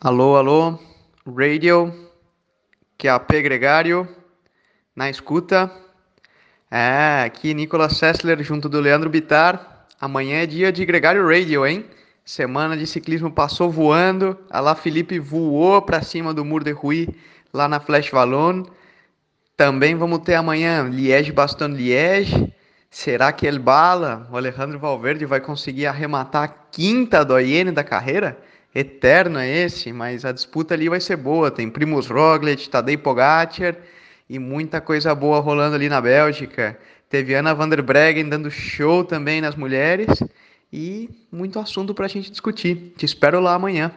Alô, alô, radio, que é a P Gregário, na escuta. É, aqui Nicolas Sessler junto do Leandro Bitar. Amanhã é dia de Gregário Radio, hein? Semana de ciclismo passou voando. A lá Felipe voou para cima do Mur de Rui, lá na Flash Vallon. Também vamos ter amanhã Liège-Bastogne-Liège. Será que ele bala? O Alejandro Valverde vai conseguir arrematar a quinta do Iene da carreira? Eterno é esse, mas a disputa ali vai ser boa. Tem Primus Roglic, Tadej Pogacar e muita coisa boa rolando ali na Bélgica. Teve Ana van der Breggen dando show também nas mulheres e muito assunto para a gente discutir. Te espero lá amanhã.